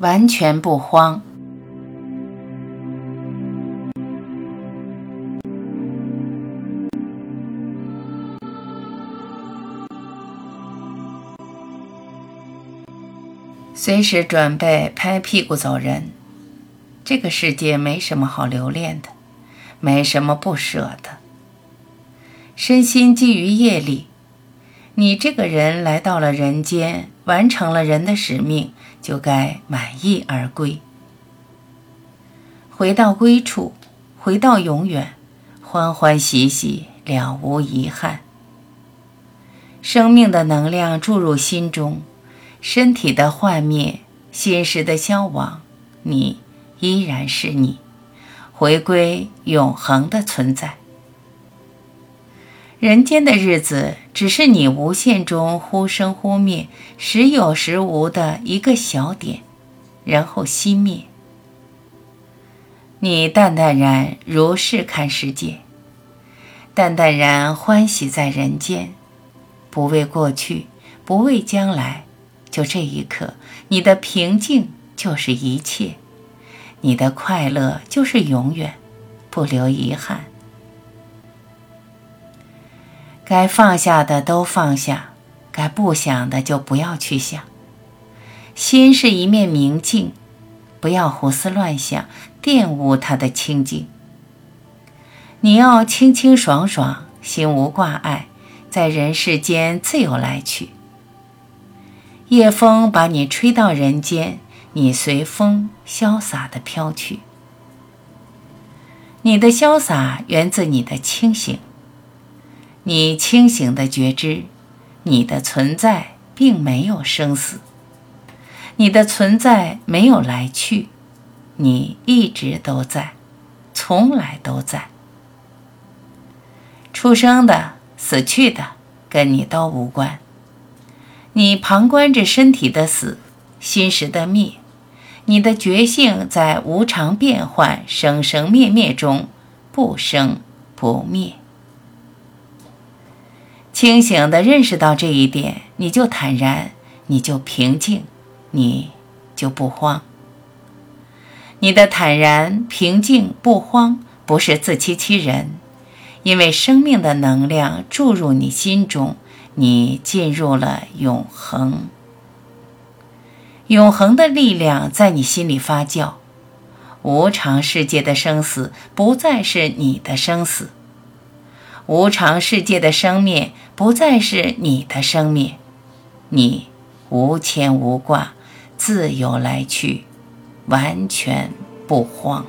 完全不慌。随时准备拍屁股走人。这个世界没什么好留恋的，没什么不舍的。身心基于业力，你这个人来到了人间，完成了人的使命，就该满意而归。回到归处，回到永远，欢欢喜喜，了无遗憾。生命的能量注入心中。身体的幻灭，心识的消亡，你依然是你，回归永恒的存在。人间的日子，只是你无限中忽生忽灭、时有时无的一个小点，然后熄灭。你淡淡然如是看世界，淡淡然欢喜在人间，不为过去，不为将来。就这一刻，你的平静就是一切，你的快乐就是永远，不留遗憾。该放下的都放下，该不想的就不要去想。心是一面明镜，不要胡思乱想，玷污它的清净。你要清清爽爽，心无挂碍，在人世间自由来去。夜风把你吹到人间，你随风潇洒地飘去。你的潇洒源自你的清醒，你清醒的觉知，你的存在并没有生死，你的存在没有来去，你一直都在，从来都在。出生的、死去的，跟你都无关。你旁观着身体的死，心识的灭，你的觉性在无常变幻、生生灭灭中不生不灭。清醒的认识到这一点，你就坦然，你就平静，你就不慌。你的坦然、平静、不慌，不是自欺欺人，因为生命的能量注入你心中。你进入了永恒，永恒的力量在你心里发酵。无常世界的生死不再是你的生死，无常世界的生灭不再是你的生命。你无牵无挂，自由来去，完全不慌。